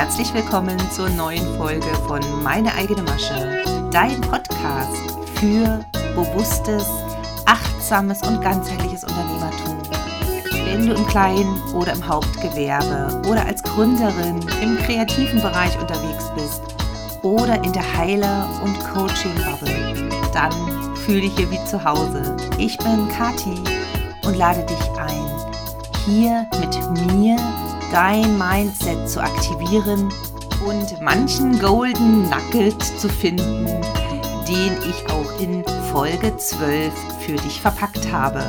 herzlich willkommen zur neuen Folge von Meine eigene Masche, dein Podcast für bewusstes, achtsames und ganzheitliches Unternehmertum. Wenn du im Kleinen oder im Hauptgewerbe oder als Gründerin im kreativen Bereich unterwegs bist oder in der Heiler- und Coaching-Bubble, dann fühle dich hier wie zu Hause. Ich bin Kati und lade dich ein, hier mit mir dein Mindset zu aktivieren und manchen Golden Nugget zu finden, den ich auch in Folge 12 für dich verpackt habe.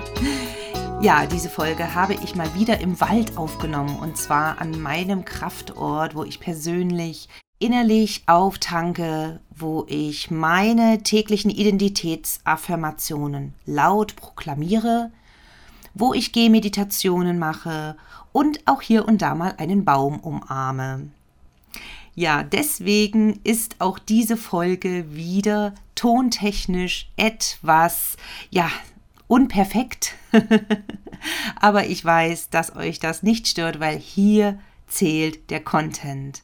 ja, diese Folge habe ich mal wieder im Wald aufgenommen und zwar an meinem Kraftort, wo ich persönlich innerlich auftanke, wo ich meine täglichen Identitätsaffirmationen laut proklamiere, wo ich Gehmeditationen mache und auch hier und da mal einen Baum umarme. Ja, deswegen ist auch diese Folge wieder tontechnisch etwas, ja, unperfekt. Aber ich weiß, dass euch das nicht stört, weil hier zählt der Content.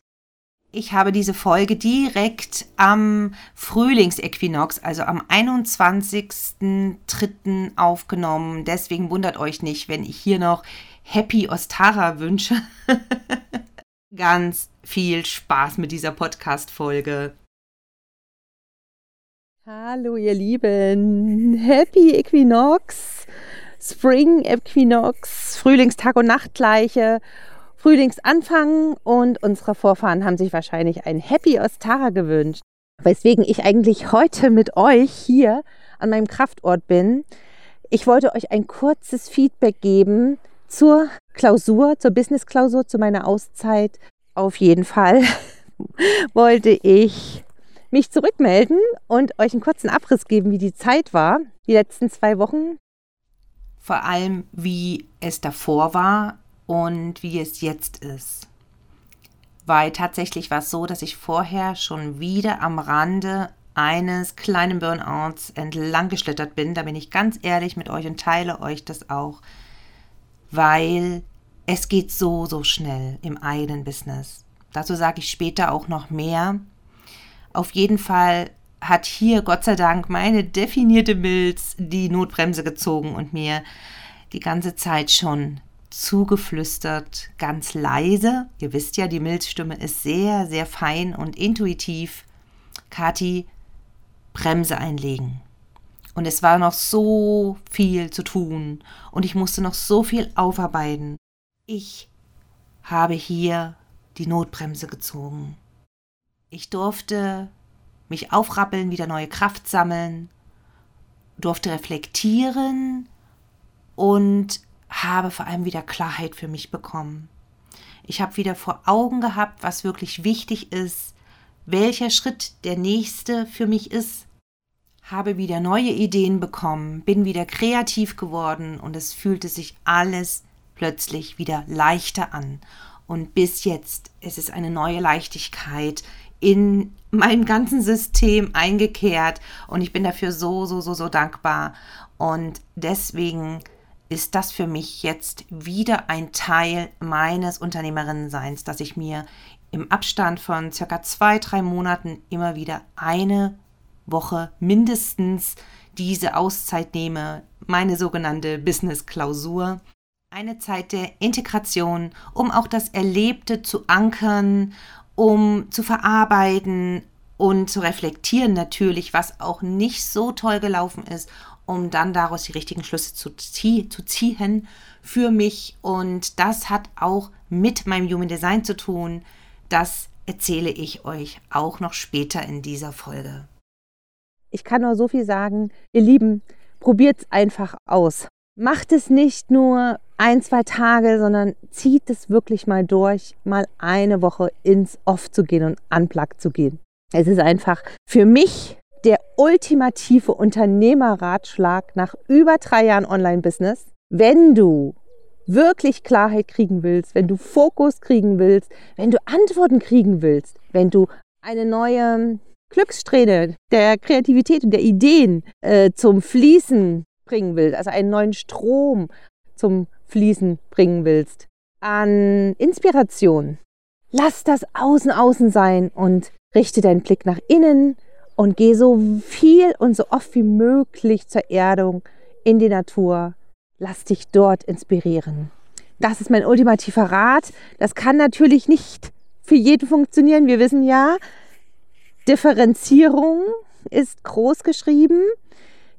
Ich habe diese Folge direkt am Frühlingsäquinox, also am 21.03. aufgenommen. Deswegen wundert euch nicht, wenn ich hier noch Happy Ostara wünsche. Ganz viel Spaß mit dieser Podcast-Folge. Hallo, ihr Lieben. Happy Equinox, Spring Equinox, Frühlingstag und Nachtgleiche, Frühlingsanfang und unsere Vorfahren haben sich wahrscheinlich ein Happy Ostara gewünscht. Weswegen ich eigentlich heute mit euch hier an meinem Kraftort bin. Ich wollte euch ein kurzes Feedback geben, zur Klausur, zur Business-Klausur, zu meiner Auszeit. Auf jeden Fall wollte ich mich zurückmelden und euch einen kurzen Abriss geben, wie die Zeit war, die letzten zwei Wochen. Vor allem, wie es davor war und wie es jetzt ist. Weil tatsächlich war es so, dass ich vorher schon wieder am Rande eines kleinen Burnouts entlang geschlittert bin. Da bin ich ganz ehrlich mit euch und teile euch das auch weil es geht so, so schnell im eigenen Business. Dazu sage ich später auch noch mehr. Auf jeden Fall hat hier Gott sei Dank meine definierte Milz die Notbremse gezogen und mir die ganze Zeit schon zugeflüstert, ganz leise. Ihr wisst ja, die Milzstimme ist sehr, sehr fein und intuitiv. Kati, Bremse einlegen. Und es war noch so viel zu tun und ich musste noch so viel aufarbeiten. Ich habe hier die Notbremse gezogen. Ich durfte mich aufrappeln, wieder neue Kraft sammeln, durfte reflektieren und habe vor allem wieder Klarheit für mich bekommen. Ich habe wieder vor Augen gehabt, was wirklich wichtig ist, welcher Schritt der nächste für mich ist habe wieder neue Ideen bekommen, bin wieder kreativ geworden und es fühlte sich alles plötzlich wieder leichter an. Und bis jetzt ist es eine neue Leichtigkeit in meinem ganzen System eingekehrt und ich bin dafür so, so, so, so dankbar. Und deswegen ist das für mich jetzt wieder ein Teil meines Unternehmerinnenseins, dass ich mir im Abstand von circa zwei, drei Monaten immer wieder eine Woche mindestens diese Auszeit nehme, meine sogenannte Business-Klausur. Eine Zeit der Integration, um auch das Erlebte zu ankern, um zu verarbeiten und zu reflektieren natürlich, was auch nicht so toll gelaufen ist, um dann daraus die richtigen Schlüsse zu, zie zu ziehen für mich. Und das hat auch mit meinem Human Design zu tun. Das erzähle ich euch auch noch später in dieser Folge. Ich kann nur so viel sagen, ihr Lieben, probiert es einfach aus. Macht es nicht nur ein, zwei Tage, sondern zieht es wirklich mal durch, mal eine Woche ins Off zu gehen und unplugged zu gehen. Es ist einfach für mich der ultimative Unternehmerratschlag nach über drei Jahren Online-Business. Wenn du wirklich Klarheit kriegen willst, wenn du Fokus kriegen willst, wenn du Antworten kriegen willst, wenn du eine neue Glückssträhne der Kreativität und der Ideen äh, zum Fließen bringen willst, also einen neuen Strom zum Fließen bringen willst, an Inspiration, lass das Außen außen sein und richte deinen Blick nach innen und geh so viel und so oft wie möglich zur Erdung in die Natur. Lass dich dort inspirieren. Das ist mein ultimativer Rat. Das kann natürlich nicht für jeden funktionieren. Wir wissen ja, Differenzierung ist groß geschrieben.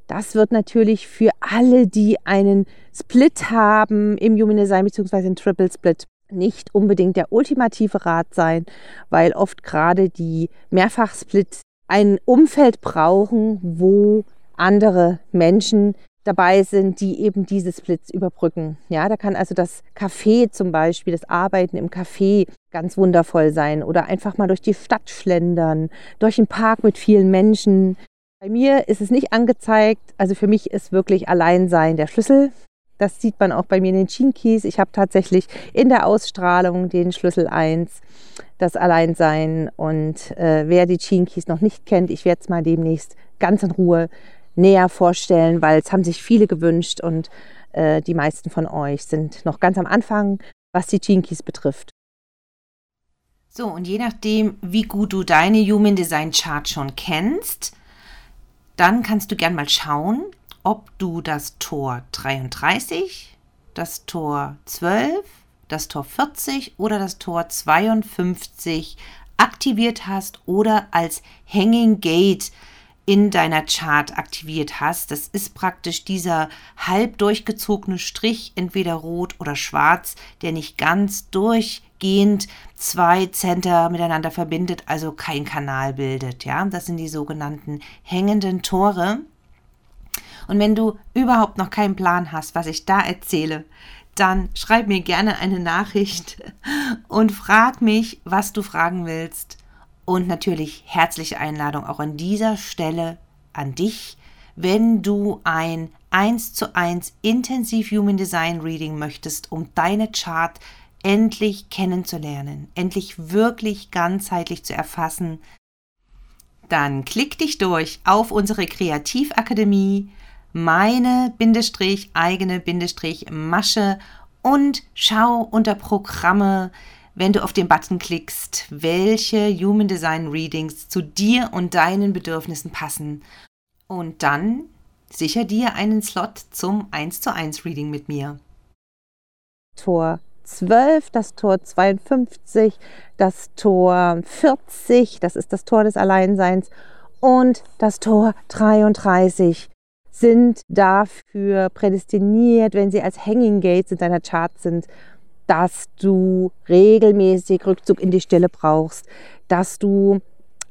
Das wird natürlich für alle, die einen Split haben im Human Design bzw. einen Triple Split nicht unbedingt der ultimative Rat sein, weil oft gerade die Mehrfachsplit ein Umfeld brauchen, wo andere Menschen dabei sind, die eben diese Splits überbrücken. Ja, da kann also das Café zum Beispiel, das Arbeiten im Café ganz wundervoll sein oder einfach mal durch die Stadt schlendern, durch einen Park mit vielen Menschen. Bei mir ist es nicht angezeigt, also für mich ist wirklich Alleinsein der Schlüssel. Das sieht man auch bei mir in den Chinkeys. Ich habe tatsächlich in der Ausstrahlung den Schlüssel 1, das Alleinsein. Und äh, wer die Chinkeys noch nicht kennt, ich werde es mal demnächst ganz in Ruhe näher vorstellen, weil es haben sich viele gewünscht und äh, die meisten von euch sind noch ganz am Anfang, was die Chinkeys betrifft. So, und je nachdem, wie gut du deine Human Design Chart schon kennst, dann kannst du gern mal schauen, ob du das Tor 33, das Tor 12, das Tor 40 oder das Tor 52 aktiviert hast oder als Hanging Gate in deiner Chart aktiviert hast. Das ist praktisch dieser halb durchgezogene Strich, entweder rot oder schwarz, der nicht ganz durchgehend zwei Center miteinander verbindet, also kein Kanal bildet. Ja, das sind die sogenannten hängenden Tore. Und wenn du überhaupt noch keinen Plan hast, was ich da erzähle, dann schreib mir gerne eine Nachricht und frag mich, was du fragen willst. Und natürlich herzliche Einladung auch an dieser Stelle an dich, wenn du ein 1 zu 1 intensiv Human Design Reading möchtest, um deine Chart endlich kennenzulernen, endlich wirklich ganzheitlich zu erfassen, dann klick dich durch auf unsere Kreativakademie meine Bindestrich eigene Bindestrich Masche und schau unter Programme, wenn du auf den Button klickst, welche Human Design Readings zu dir und deinen Bedürfnissen passen. Und dann sicher dir einen Slot zum 1 zu 1 Reading mit mir. Tor 12, das Tor 52, das Tor 40, das ist das Tor des Alleinseins und das Tor 33 sind dafür prädestiniert, wenn sie als Hanging Gates in deiner Chart sind, dass du regelmäßig Rückzug in die Stille brauchst, dass du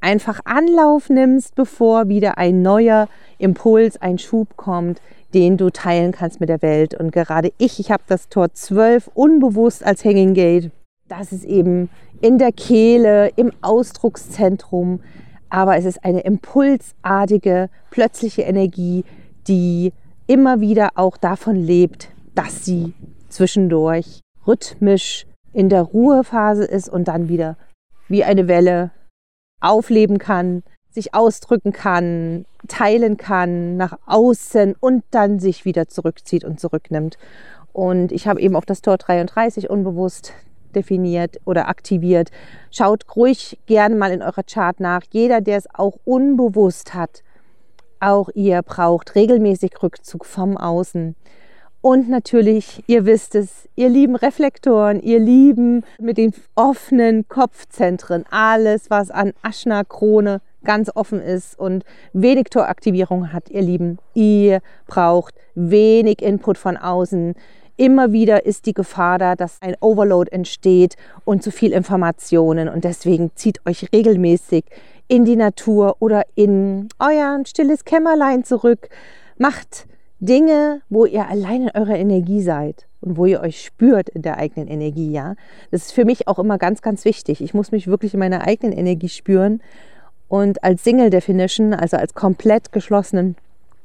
einfach Anlauf nimmst, bevor wieder ein neuer Impuls, ein Schub kommt, den du teilen kannst mit der Welt. Und gerade ich, ich habe das Tor 12 unbewusst als Hanging Gate. Das ist eben in der Kehle, im Ausdruckszentrum, aber es ist eine impulsartige, plötzliche Energie, die immer wieder auch davon lebt, dass sie zwischendurch rhythmisch in der Ruhephase ist und dann wieder wie eine Welle aufleben kann, sich ausdrücken kann, teilen kann nach außen und dann sich wieder zurückzieht und zurücknimmt. Und ich habe eben auch das Tor 33 unbewusst definiert oder aktiviert. Schaut ruhig gerne mal in eurer Chart nach. Jeder, der es auch unbewusst hat, auch ihr braucht regelmäßig Rückzug vom Außen. Und natürlich, ihr wisst es, ihr lieben Reflektoren, ihr lieben mit den offenen Kopfzentren, alles, was an Aschna-Krone ganz offen ist und wenig Toraktivierung hat, ihr Lieben. Ihr braucht wenig Input von außen. Immer wieder ist die Gefahr da, dass ein Overload entsteht und zu viel Informationen. Und deswegen zieht euch regelmäßig in die Natur oder in euer stilles Kämmerlein zurück. Macht Dinge, wo ihr allein in eurer Energie seid und wo ihr euch spürt in der eigenen Energie, ja. Das ist für mich auch immer ganz, ganz wichtig. Ich muss mich wirklich in meiner eigenen Energie spüren und als Single Definition, also als komplett geschlossenen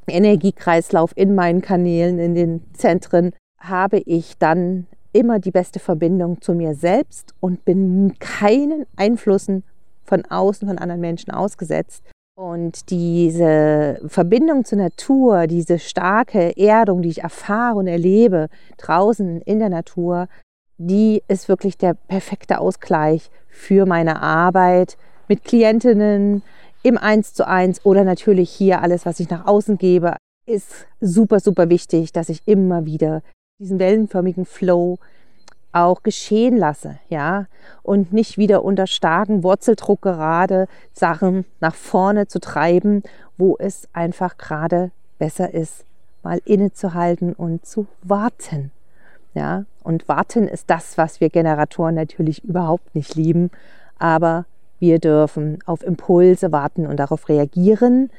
Energiekreislauf in meinen Kanälen, in den Zentren, habe ich dann immer die beste Verbindung zu mir selbst und bin keinen Einflüssen von außen, von anderen Menschen ausgesetzt. Und diese Verbindung zur Natur, diese starke Erdung, die ich erfahre und erlebe draußen in der Natur, die ist wirklich der perfekte Ausgleich für meine Arbeit mit Klientinnen im 1 zu 1 oder natürlich hier alles, was ich nach außen gebe, ist super, super wichtig, dass ich immer wieder diesen wellenförmigen Flow auch geschehen lasse, ja, und nicht wieder unter starkem Wurzeldruck gerade Sachen nach vorne zu treiben, wo es einfach gerade besser ist, mal innezuhalten und zu warten. Ja, und warten ist das, was wir Generatoren natürlich überhaupt nicht lieben, aber wir dürfen auf Impulse warten und darauf reagieren.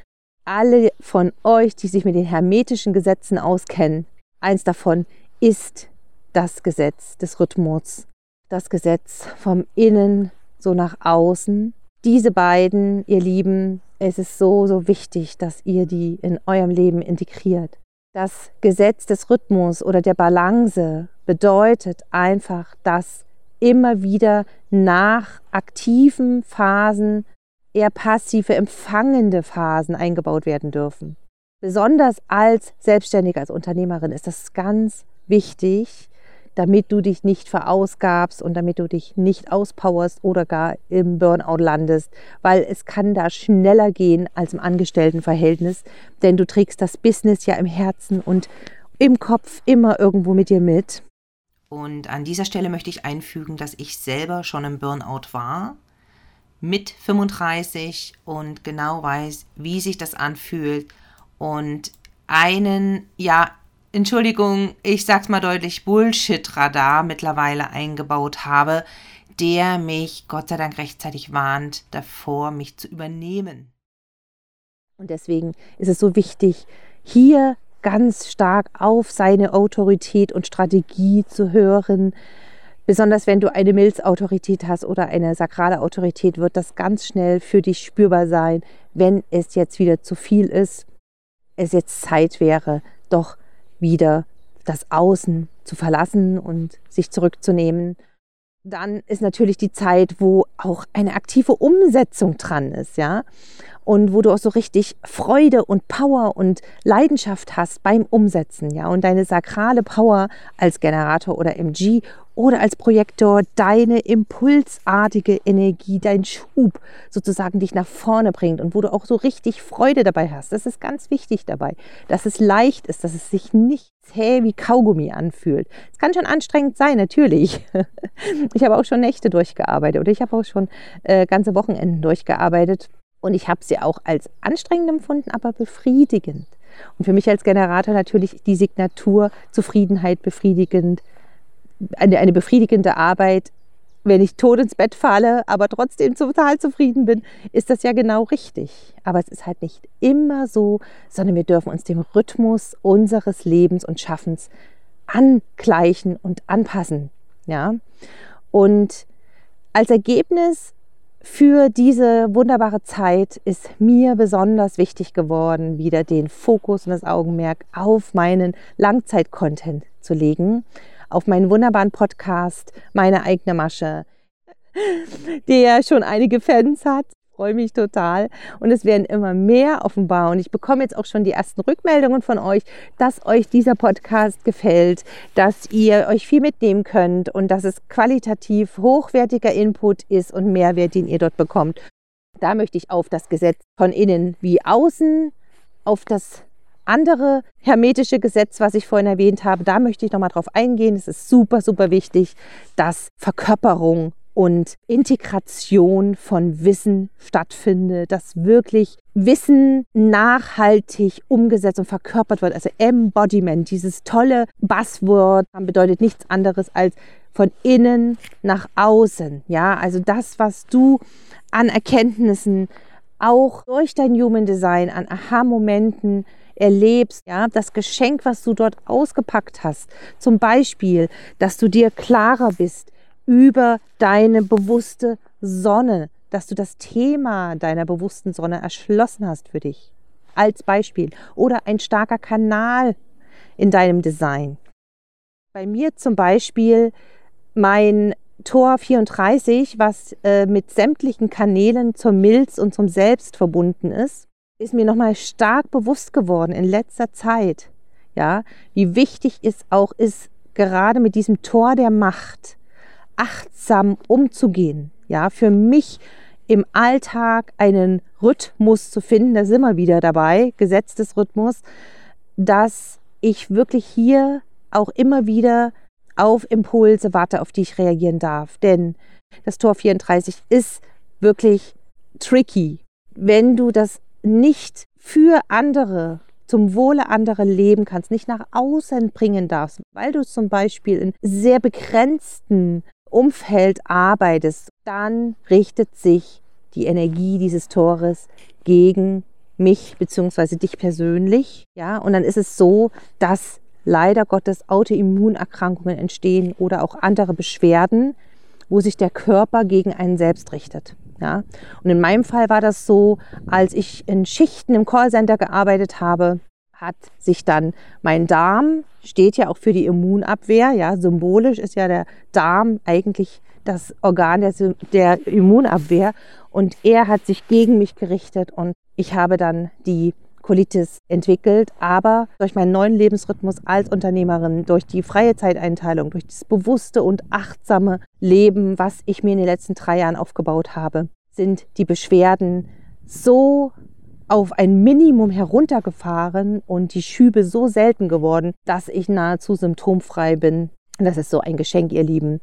Alle von euch, die sich mit den hermetischen Gesetzen auskennen, eins davon ist das Gesetz des Rhythmus, das Gesetz vom Innen so nach außen. Diese beiden, ihr Lieben, es ist so, so wichtig, dass ihr die in eurem Leben integriert. Das Gesetz des Rhythmus oder der Balance bedeutet einfach, dass immer wieder nach aktiven Phasen eher passive, empfangende Phasen eingebaut werden dürfen. Besonders als Selbstständige, als Unternehmerin ist das ganz wichtig, damit du dich nicht verausgabst und damit du dich nicht auspowerst oder gar im Burnout landest, weil es kann da schneller gehen als im Angestelltenverhältnis, denn du trägst das Business ja im Herzen und im Kopf immer irgendwo mit dir mit. Und an dieser Stelle möchte ich einfügen, dass ich selber schon im Burnout war mit 35 und genau weiß, wie sich das anfühlt und einen ja Entschuldigung, ich sag's mal deutlich, Bullshit-Radar mittlerweile eingebaut habe, der mich Gott sei Dank rechtzeitig warnt, davor mich zu übernehmen. Und deswegen ist es so wichtig, hier ganz stark auf seine Autorität und Strategie zu hören. Besonders wenn du eine Milzautorität hast oder eine sakrale Autorität, wird das ganz schnell für dich spürbar sein, wenn es jetzt wieder zu viel ist, es jetzt Zeit wäre, doch wieder das Außen zu verlassen und sich zurückzunehmen. Dann ist natürlich die Zeit, wo auch eine aktive Umsetzung dran ist, ja und wo du auch so richtig Freude und Power und Leidenschaft hast beim Umsetzen, ja, und deine sakrale Power als Generator oder MG oder als Projektor deine impulsartige Energie, dein Schub sozusagen dich nach vorne bringt und wo du auch so richtig Freude dabei hast. Das ist ganz wichtig dabei, dass es leicht ist, dass es sich nicht zäh wie Kaugummi anfühlt. Es kann schon anstrengend sein, natürlich. Ich habe auch schon Nächte durchgearbeitet oder ich habe auch schon äh, ganze Wochenenden durchgearbeitet und ich habe sie auch als anstrengend empfunden, aber befriedigend. Und für mich als Generator natürlich die Signatur Zufriedenheit befriedigend, eine, eine befriedigende Arbeit. Wenn ich tot ins Bett falle, aber trotzdem total zufrieden bin, ist das ja genau richtig. Aber es ist halt nicht immer so, sondern wir dürfen uns dem Rhythmus unseres Lebens und Schaffens angleichen und anpassen. Ja? Und als Ergebnis für diese wunderbare Zeit ist mir besonders wichtig geworden, wieder den Fokus und das Augenmerk auf meinen Langzeit-Content zu legen, auf meinen wunderbaren Podcast, meine eigene Masche, der schon einige Fans hat freue mich total. Und es werden immer mehr offenbar. Und ich bekomme jetzt auch schon die ersten Rückmeldungen von euch, dass euch dieser Podcast gefällt, dass ihr euch viel mitnehmen könnt und dass es qualitativ hochwertiger Input ist und Mehrwert, den ihr dort bekommt. Da möchte ich auf das Gesetz von innen wie außen, auf das andere hermetische Gesetz, was ich vorhin erwähnt habe, da möchte ich nochmal drauf eingehen. Es ist super, super wichtig, dass Verkörperung und Integration von Wissen stattfindet, dass wirklich Wissen nachhaltig umgesetzt und verkörpert wird. Also Embodiment, dieses tolle Buzzword bedeutet nichts anderes als von innen nach außen. Ja, also das, was du an Erkenntnissen auch durch dein Human Design, an Aha-Momenten erlebst, ja, das Geschenk, was du dort ausgepackt hast, zum Beispiel, dass du dir klarer bist über deine bewusste Sonne, dass du das Thema deiner bewussten Sonne erschlossen hast für dich. Als Beispiel. Oder ein starker Kanal in deinem Design. Bei mir zum Beispiel mein Tor 34, was äh, mit sämtlichen Kanälen zur Milz und zum Selbst verbunden ist, ist mir nochmal stark bewusst geworden in letzter Zeit. Ja, wie wichtig es auch ist, gerade mit diesem Tor der Macht achtsam umzugehen. Ja, für mich im Alltag einen Rhythmus zu finden, da sind wir wieder dabei, gesetztes Rhythmus, dass ich wirklich hier auch immer wieder auf Impulse warte, auf die ich reagieren darf. Denn das Tor 34 ist wirklich tricky. Wenn du das nicht für andere, zum Wohle anderer leben kannst, nicht nach außen bringen darfst, weil du zum Beispiel in sehr begrenzten Umfeld arbeitest, dann richtet sich die Energie dieses Tores gegen mich bzw. dich persönlich. Ja, und dann ist es so, dass leider Gottes Autoimmunerkrankungen entstehen oder auch andere Beschwerden, wo sich der Körper gegen einen selbst richtet. Ja? Und in meinem Fall war das so, als ich in Schichten im Callcenter gearbeitet habe, hat sich dann mein Darm, steht ja auch für die Immunabwehr, ja, symbolisch ist ja der Darm eigentlich das Organ der, der Immunabwehr und er hat sich gegen mich gerichtet und ich habe dann die Colitis entwickelt, aber durch meinen neuen Lebensrhythmus als Unternehmerin, durch die freie Zeiteinteilung, durch das bewusste und achtsame Leben, was ich mir in den letzten drei Jahren aufgebaut habe, sind die Beschwerden so auf ein Minimum heruntergefahren und die Schübe so selten geworden, dass ich nahezu symptomfrei bin. Das ist so ein Geschenk, ihr Lieben.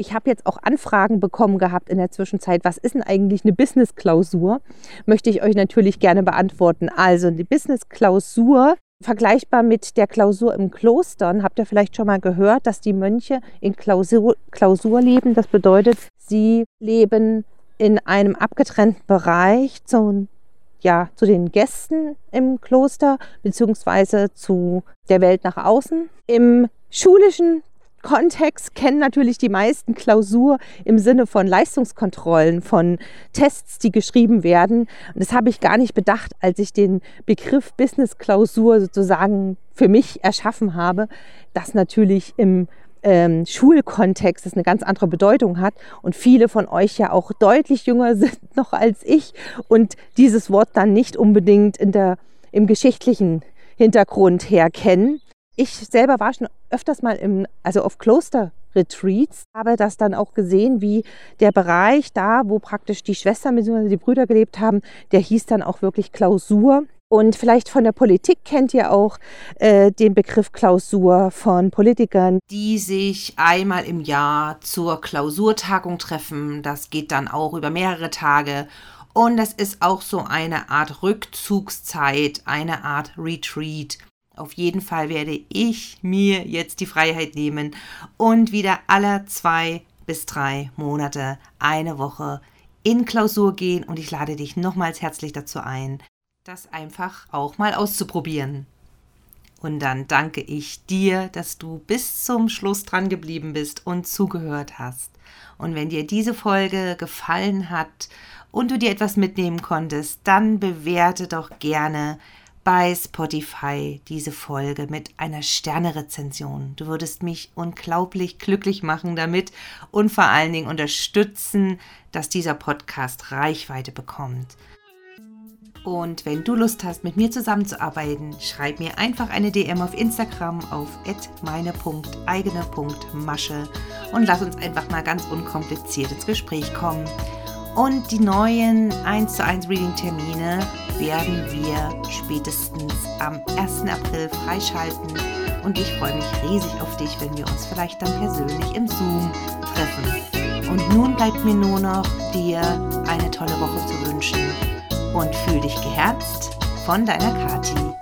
Ich habe jetzt auch Anfragen bekommen gehabt in der Zwischenzeit. Was ist denn eigentlich eine Business-Klausur? Möchte ich euch natürlich gerne beantworten. Also die Business-Klausur, vergleichbar mit der Klausur im Klostern, habt ihr vielleicht schon mal gehört, dass die Mönche in Klausur, Klausur leben. Das bedeutet, sie leben in einem abgetrennten Bereich zu, ja, zu den Gästen im Kloster beziehungsweise zu der Welt nach außen. Im schulischen Kontext kennen natürlich die meisten Klausur im Sinne von Leistungskontrollen, von Tests, die geschrieben werden. Und das habe ich gar nicht bedacht, als ich den Begriff Business-Klausur sozusagen für mich erschaffen habe, dass natürlich im ähm, Schulkontext das eine ganz andere Bedeutung hat und viele von euch ja auch deutlich jünger sind noch als ich und dieses Wort dann nicht unbedingt in der, im geschichtlichen Hintergrund her kennen. Ich selber war schon öfters mal im, also auf Kloster-Retreats, habe das dann auch gesehen, wie der Bereich da, wo praktisch die Schwestern bzw. die Brüder gelebt haben, der hieß dann auch wirklich Klausur. Und vielleicht von der Politik kennt ihr auch äh, den Begriff Klausur von Politikern. Die sich einmal im Jahr zur Klausurtagung treffen. Das geht dann auch über mehrere Tage. Und es ist auch so eine Art Rückzugszeit, eine Art Retreat. Auf jeden Fall werde ich mir jetzt die Freiheit nehmen und wieder alle zwei bis drei Monate eine Woche in Klausur gehen und ich lade dich nochmals herzlich dazu ein, das einfach auch mal auszuprobieren. Und dann danke ich dir, dass du bis zum Schluss dran geblieben bist und zugehört hast. Und wenn dir diese Folge gefallen hat und du dir etwas mitnehmen konntest, dann bewerte doch gerne bei Spotify diese Folge mit einer Sternerezension. Du würdest mich unglaublich glücklich machen damit und vor allen Dingen unterstützen, dass dieser Podcast Reichweite bekommt. Und wenn du Lust hast, mit mir zusammenzuarbeiten, schreib mir einfach eine DM auf Instagram auf meine.eigene.masche und lass uns einfach mal ganz unkompliziert ins Gespräch kommen. Und die neuen 1 zu 1 Reading Termine werden wir spätestens am 1. April freischalten. Und ich freue mich riesig auf dich, wenn wir uns vielleicht dann persönlich im Zoom treffen. Und nun bleibt mir nur noch, dir eine tolle Woche zu wünschen. Und fühl dich geherzt von deiner Kati.